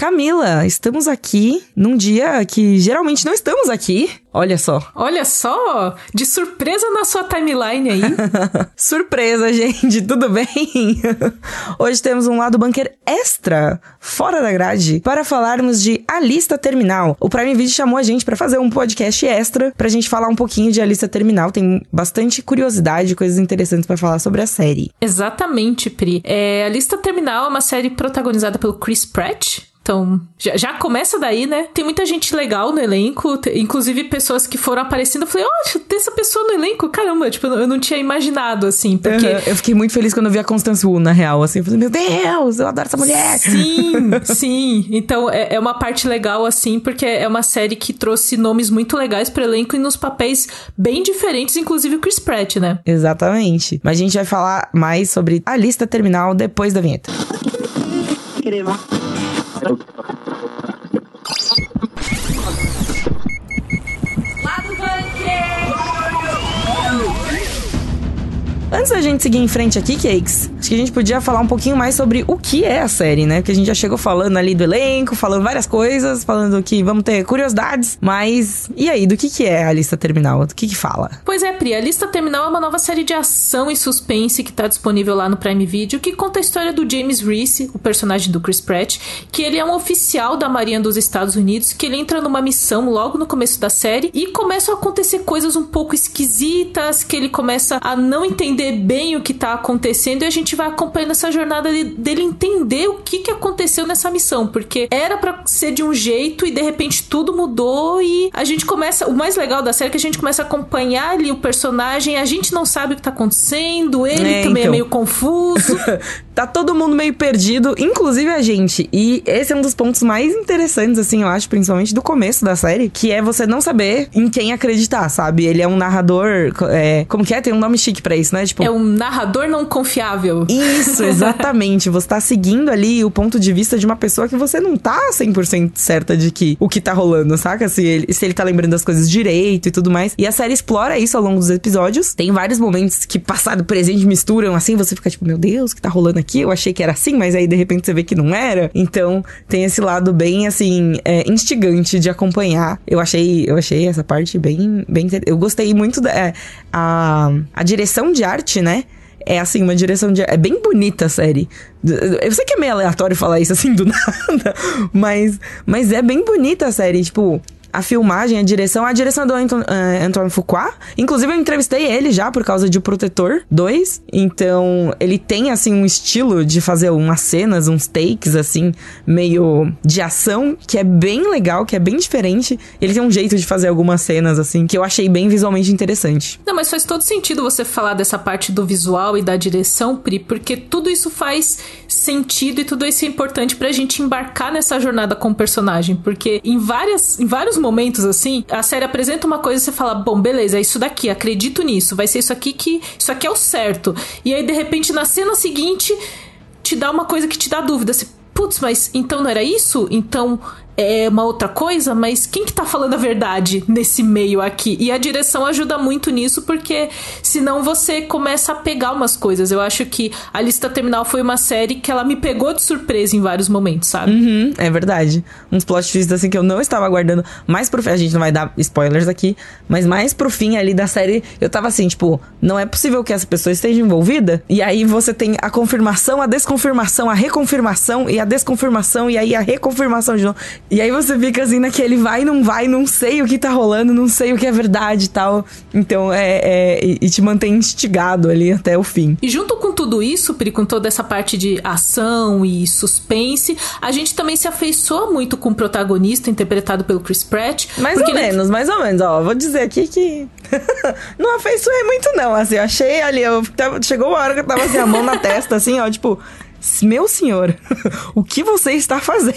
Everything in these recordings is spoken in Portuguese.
Camila, estamos aqui num dia que geralmente não estamos aqui. Olha só. Olha só, de surpresa na sua timeline aí. surpresa, gente, tudo bem? Hoje temos um lado bunker extra, fora da grade, para falarmos de A Lista Terminal. O Prime Video chamou a gente para fazer um podcast extra pra gente falar um pouquinho de A Lista Terminal. Tem bastante curiosidade, coisas interessantes para falar sobre a série. Exatamente, Pri. É, a Lista Terminal é uma série protagonizada pelo Chris Pratt, então, já, já, começa daí, né? Tem muita gente legal no elenco, inclusive pessoas que foram aparecendo. Eu falei, ó, tem essa pessoa no elenco? Caramba, tipo, eu não tinha imaginado, assim, porque... Uhum. Eu fiquei muito feliz quando eu vi a Constance Wu, na real, assim. Eu falei, meu Deus, eu adoro essa mulher! Sim, sim. Então, é, é uma parte legal, assim, porque é uma série que trouxe nomes muito legais pro elenco e nos papéis bem diferentes, inclusive o Chris Pratt, né? Exatamente. Mas a gente vai falar mais sobre a lista terminal depois da vinheta. Crema. Okay. Antes da gente seguir em frente aqui, Cakes, acho que a gente podia falar um pouquinho mais sobre o que é a série, né? Porque a gente já chegou falando ali do elenco, falando várias coisas, falando que vamos ter curiosidades, mas e aí, do que que é a lista terminal? Do que que fala? Pois é, Pri, a lista terminal é uma nova série de ação e suspense que tá disponível lá no Prime Video, que conta a história do James Reese, o personagem do Chris Pratt, que ele é um oficial da Marinha dos Estados Unidos, que ele entra numa missão logo no começo da série e começam a acontecer coisas um pouco esquisitas, que ele começa a não entender entender bem o que tá acontecendo e a gente vai acompanhando essa jornada de, dele entender o que, que aconteceu nessa missão, porque era para ser de um jeito e de repente tudo mudou e a gente começa. O mais legal da série é que a gente começa a acompanhar ali o personagem, a gente não sabe o que tá acontecendo, ele é, também é então. é meio confuso. tá todo mundo meio perdido, inclusive a gente. E esse é um dos pontos mais interessantes, assim, eu acho, principalmente do começo da série, que é você não saber em quem acreditar, sabe? Ele é um narrador. É, como que é? Tem um nome chique pra isso, né? Tipo, é um narrador não confiável. Isso, exatamente. você tá seguindo ali o ponto de vista de uma pessoa que você não tá 100% certa de que o que tá rolando, saca? Se ele, se ele tá lembrando das coisas direito e tudo mais. E a série explora isso ao longo dos episódios. Tem vários momentos que passado e presente misturam assim, você fica tipo, meu Deus, o que tá rolando aqui? Eu achei que era assim, mas aí de repente você vê que não era. Então, tem esse lado bem assim, é, instigante de acompanhar. Eu achei, eu achei essa parte bem, bem eu gostei muito da é, a, a direção de arte arte, né? É assim, uma direção de. É bem bonita a série. Eu sei que é meio aleatório falar isso assim do nada, mas, mas é bem bonita a série. Tipo, a filmagem, a direção, a direção do Anton, uh, Antoine Fuqua. Inclusive, eu entrevistei ele já por causa de O Protetor 2. Então, ele tem, assim, um estilo de fazer umas cenas, uns takes, assim, meio de ação, que é bem legal, que é bem diferente. Ele tem um jeito de fazer algumas cenas, assim, que eu achei bem visualmente interessante. Não, mas faz todo sentido você falar dessa parte do visual e da direção, Pri, porque tudo isso faz sentido e tudo isso é importante pra gente embarcar nessa jornada com o personagem. Porque em, várias, em vários momentos assim, a série apresenta uma coisa e você fala, bom, beleza, é isso daqui, acredito nisso, vai ser isso aqui que. Isso aqui é o certo. E aí, de repente, na cena seguinte, te dá uma coisa que te dá dúvida. Você, putz, mas então não era isso? Então é uma outra coisa, mas quem que tá falando a verdade nesse meio aqui? E a direção ajuda muito nisso, porque senão você começa a pegar umas coisas. Eu acho que a lista terminal foi uma série que ela me pegou de surpresa em vários momentos, sabe? Uhum, é verdade. Uns plot twists assim que eu não estava aguardando. Mais pro fim, a gente não vai dar spoilers aqui, mas mais pro fim ali da série, eu tava assim, tipo, não é possível que essa pessoa esteja envolvida. E aí você tem a confirmação, a desconfirmação, a reconfirmação e a desconfirmação e aí a reconfirmação de novo. E aí você fica assim naquele vai, não vai, não sei o que tá rolando, não sei o que é verdade e tal. Então é, é. E te mantém instigado ali até o fim. E junto com tudo isso, Pri, com toda essa parte de ação e suspense, a gente também se afeiçoa muito com o protagonista, interpretado pelo Chris Pratt. Mais ou menos, mais ou menos. Ó, vou dizer aqui que. não afeiçoei muito, não. Assim, eu achei ali. Eu, chegou uma hora que eu tava assim, a mão na testa, assim, ó, tipo meu senhor, o que você está fazendo?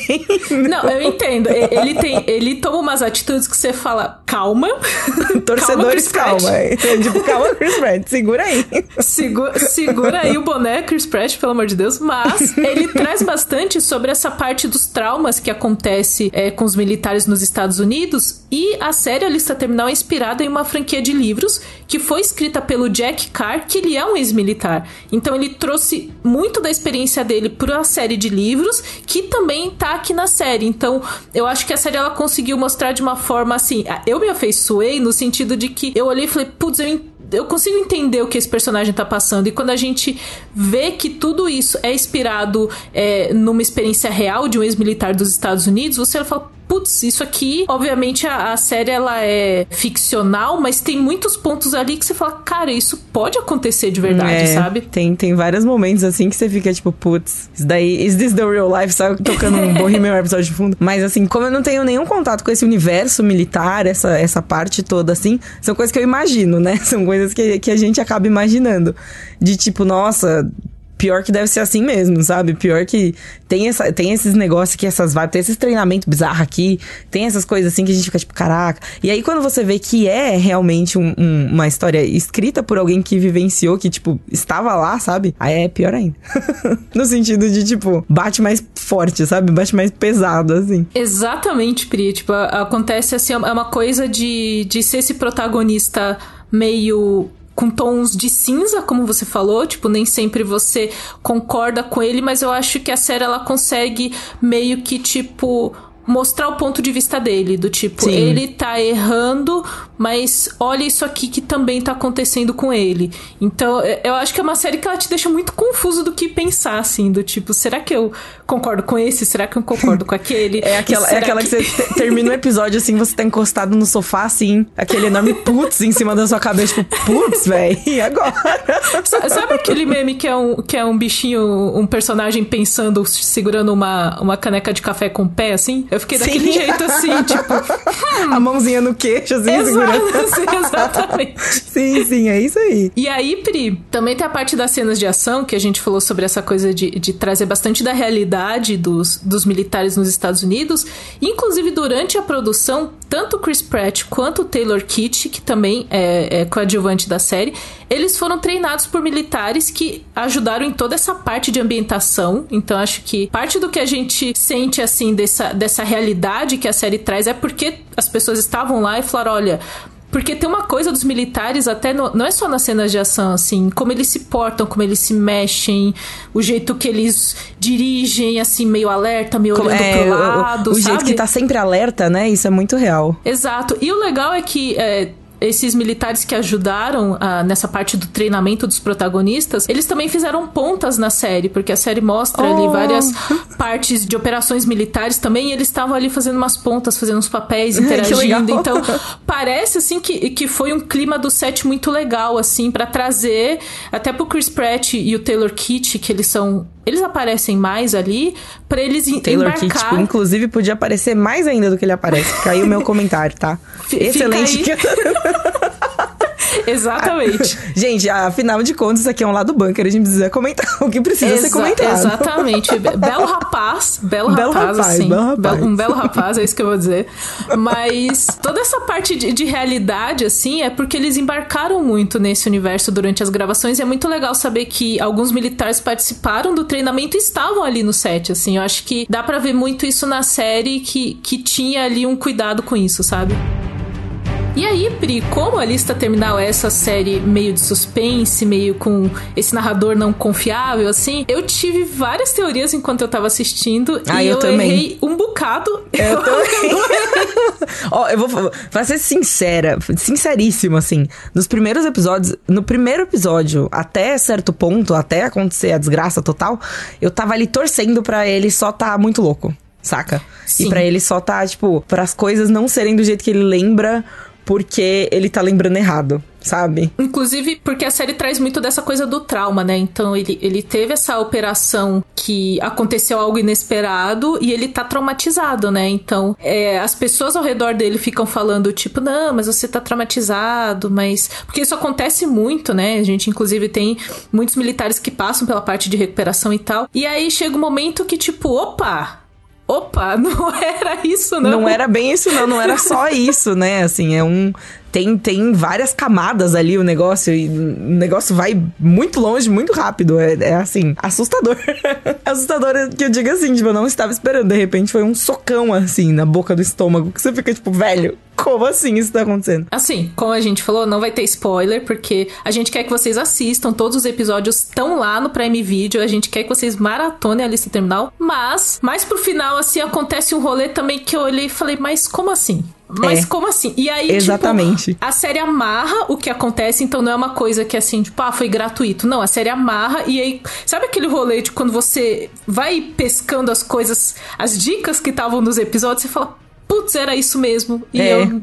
Não, eu entendo. Ele tem, ele toma umas atitudes que você fala, calma. Torcedores, calma. calma. É, tipo, calma, Chris Pratt, segura aí. Segura, segura aí o boné, Chris Pratt, pelo amor de Deus. Mas ele traz bastante sobre essa parte dos traumas que acontece é, com os militares nos Estados Unidos. E a série A Lista Terminal é inspirada em uma franquia de livros que foi escrita pelo Jack Carr, que ele é um ex-militar. Então ele trouxe muito da experiência dele para a série de livros, que também tá aqui na série. Então eu acho que a série ela conseguiu mostrar de uma forma assim. Eu me afeiçoei no sentido de que eu olhei e falei, putz, eu eu consigo entender o que esse personagem tá passando. E quando a gente vê que tudo isso é inspirado é, numa experiência real de um ex-militar dos Estados Unidos, você fala, putz, isso aqui, obviamente a, a, série ela é ficcional, mas tem muitos pontos ali que você fala, cara, isso pode acontecer de verdade, é, sabe? Tem, tem vários momentos assim que você fica tipo, putz, isso daí, is this the real life? Sabe, tocando um Bohemian Rhapsody de fundo. Mas assim, como eu não tenho nenhum contato com esse universo militar, essa, essa parte toda assim, são coisas que eu imagino, né? São coisas que, que a gente acaba imaginando. De tipo, nossa, pior que deve ser assim mesmo, sabe? Pior que tem, essa, tem esses negócios aqui, essas vibes, tem esses treinamentos bizarros aqui, tem essas coisas assim que a gente fica tipo, caraca. E aí quando você vê que é realmente um, um, uma história escrita por alguém que vivenciou, que, tipo, estava lá, sabe? Aí é pior ainda. no sentido de, tipo, bate mais forte, sabe? Bate mais pesado, assim. Exatamente, Pri. Tipo, acontece assim, é uma coisa de, de ser esse protagonista meio com tons de cinza, como você falou, tipo, nem sempre você concorda com ele, mas eu acho que a série ela consegue meio que tipo mostrar o ponto de vista dele, do tipo, Sim. ele tá errando, mas olha isso aqui que também tá acontecendo com ele. Então, eu acho que é uma série que ela te deixa muito confuso do que pensar, assim, do tipo, será que eu concordo com esse? Será que eu concordo com aquele? É aquela, é aquela que... que você termina o episódio, assim, você tá encostado no sofá, assim, aquele enorme putz em cima da sua cabeça, tipo, putz, velho, e agora? Sabe aquele meme que é um, que é um bichinho, um personagem pensando, segurando uma, uma caneca de café com o pé, assim? Eu fiquei daquele sim. jeito assim, tipo. Hum. A mãozinha no queixo, assim, Exato, segurando. Sim, exatamente. sim, sim, é isso aí. E aí, Pri, também tem a parte das cenas de ação, que a gente falou sobre essa coisa de, de trazer bastante da realidade dos, dos militares nos Estados Unidos. Inclusive, durante a produção, tanto Chris Pratt quanto o Taylor Kitsch, que também é, é coadjuvante da série, eles foram treinados por militares que ajudaram em toda essa parte de ambientação. Então, acho que parte do que a gente sente, assim, dessa, dessa realidade que a série traz é porque as pessoas estavam lá e falaram: olha, porque tem uma coisa dos militares, até no, não é só nas cenas de ação, assim, como eles se portam, como eles se mexem, o jeito que eles dirigem, assim, meio alerta, meio olhando é, pro lado. O, o jeito que tá sempre alerta, né? Isso é muito real. Exato. E o legal é que. É, esses militares que ajudaram ah, nessa parte do treinamento dos protagonistas, eles também fizeram pontas na série, porque a série mostra oh. ali várias partes de operações militares também, e eles estavam ali fazendo umas pontas, fazendo uns papéis, interagindo. então, parece assim que, que foi um clima do set muito legal, assim, para trazer até pro Chris Pratt e o Taylor Kitsch, que eles são eles aparecem mais ali para eles Taylor embarcar... Kitsch, tipo, inclusive, podia aparecer mais ainda do que ele aparece. Caiu o meu comentário, tá? Excelente. Exatamente. gente, afinal de contas, isso aqui é um lado bunker, a gente precisa comentar o que precisa Exa ser comentado. Exatamente. belo rapaz, belo, belo rapaz, rapaz, assim. Belo rapaz. um belo rapaz, é isso que eu vou dizer. Mas toda essa parte de, de, realidade, assim, é porque eles embarcaram muito nesse universo durante as gravações e é muito legal saber que alguns militares participaram do treinamento e estavam ali no set, assim. Eu acho que dá para ver muito isso na série que, que tinha ali um cuidado com isso, sabe? E aí, Pri, como a lista terminal é essa série meio de suspense, meio com esse narrador não confiável, assim, eu tive várias teorias enquanto eu tava assistindo ah, e eu, eu também. errei um bocado. Eu também. Ó, eu vou pra ser sincera, sinceríssimo, assim. Nos primeiros episódios, no primeiro episódio, até certo ponto, até acontecer a desgraça total, eu tava ali torcendo para ele só tá muito louco saca? Sim. E para ele só tá, tipo, para as coisas não serem do jeito que ele lembra, porque ele tá lembrando errado, sabe? Inclusive, porque a série traz muito dessa coisa do trauma, né? Então, ele, ele teve essa operação que aconteceu algo inesperado e ele tá traumatizado, né? Então, é, as pessoas ao redor dele ficam falando, tipo, não, mas você tá traumatizado, mas. Porque isso acontece muito, né? A gente, inclusive, tem muitos militares que passam pela parte de recuperação e tal. E aí chega um momento que, tipo, opa! Opa, não era isso, não. Não era bem isso, não. Não era só isso, né? Assim, é um tem, tem várias camadas ali o negócio e o negócio vai muito longe, muito rápido. É, é assim, assustador. assustador que eu digo assim, tipo, eu não estava esperando. De repente foi um socão assim na boca do estômago que você fica tipo, velho, como assim isso tá acontecendo? Assim, como a gente falou, não vai ter spoiler, porque a gente quer que vocês assistam. Todos os episódios estão lá no Prime Video. A gente quer que vocês maratonem a lista terminal. Mas, mais pro final, assim, acontece um rolê também que eu olhei e falei, mas como assim? Mas é, como assim? E aí, tipo, exatamente. Tipo, a série amarra o que acontece, então não é uma coisa que assim, tipo, ah, foi gratuito. Não, a série amarra e aí. Sabe aquele rolê de quando você vai pescando as coisas, as dicas que estavam nos episódios, você fala, putz, era isso mesmo. E é. eu.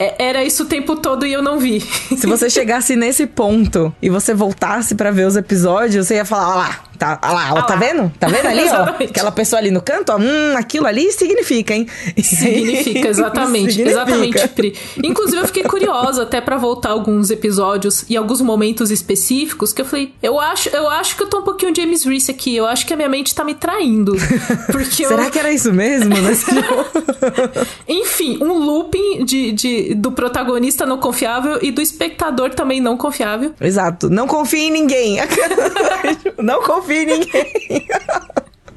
É, era isso o tempo todo e eu não vi. Se você chegasse nesse ponto e você voltasse para ver os episódios, você ia falar, olha lá, Tá, olha lá, ó, tá vendo? Tá vendo ali, ó? Aquela pessoa ali no canto, ó. Hum, aquilo ali significa, hein? Significa, exatamente. significa. Exatamente, Pri. Inclusive, eu fiquei curiosa até para voltar alguns episódios e alguns momentos específicos que eu falei, eu acho, eu acho que eu tô um pouquinho James Reese aqui. Eu acho que a minha mente tá me traindo. Porque Será eu... que era isso mesmo? Enfim, um looping de, de, do protagonista não confiável e do espectador também não confiável. Exato. Não confie em ninguém. não confie vi ninguém.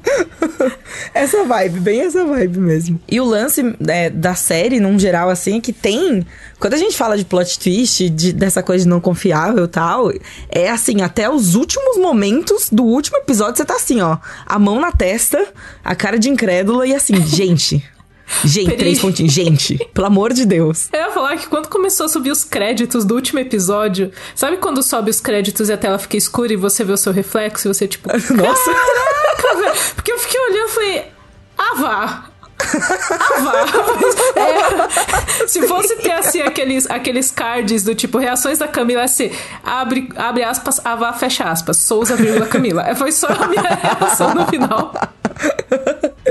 essa vibe, bem essa vibe mesmo. E o lance é, da série, num geral, assim, é que tem. Quando a gente fala de plot twist, de, dessa coisa de não confiável e tal, é assim, até os últimos momentos do último episódio, você tá assim, ó, a mão na testa, a cara de incrédula e assim, gente. Gente, Peri... três pontinhos. Gente, pelo amor de Deus. Eu ia falar que quando começou a subir os créditos do último episódio, sabe quando sobe os créditos e a tela fica escura e você vê o seu reflexo e você, tipo. Nossa! Caraca, velho. Porque eu fiquei olhando e falei. Ah, vá! Ah, vá. É, se fosse ter assim aqueles, aqueles cards do tipo reações da Camila assim, abre, abre aspas, Avá, fecha aspas, Souza, vírgula Camila. É, foi só a minha reação no final.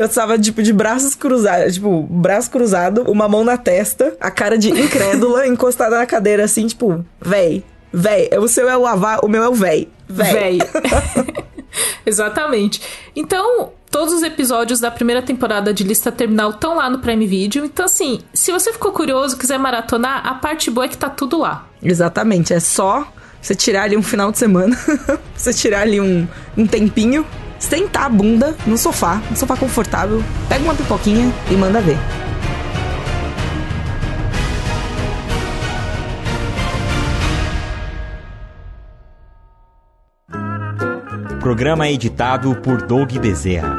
Eu tava, tipo, de braços cruzados, tipo, braço cruzado, uma mão na testa, a cara de incrédula, encostada na cadeira, assim, tipo, véi, véi. O seu é o avá, o meu é o véi. Véi. véi. Exatamente. Então, todos os episódios da primeira temporada de Lista Terminal estão lá no Prime Video. Então, assim, se você ficou curioso, quiser maratonar, a parte boa é que tá tudo lá. Exatamente. É só você tirar ali um final de semana, você tirar ali um, um tempinho sentar a bunda no sofá, no sofá confortável, pega uma pipoquinha e manda ver. Programa editado por Doug Bezerra.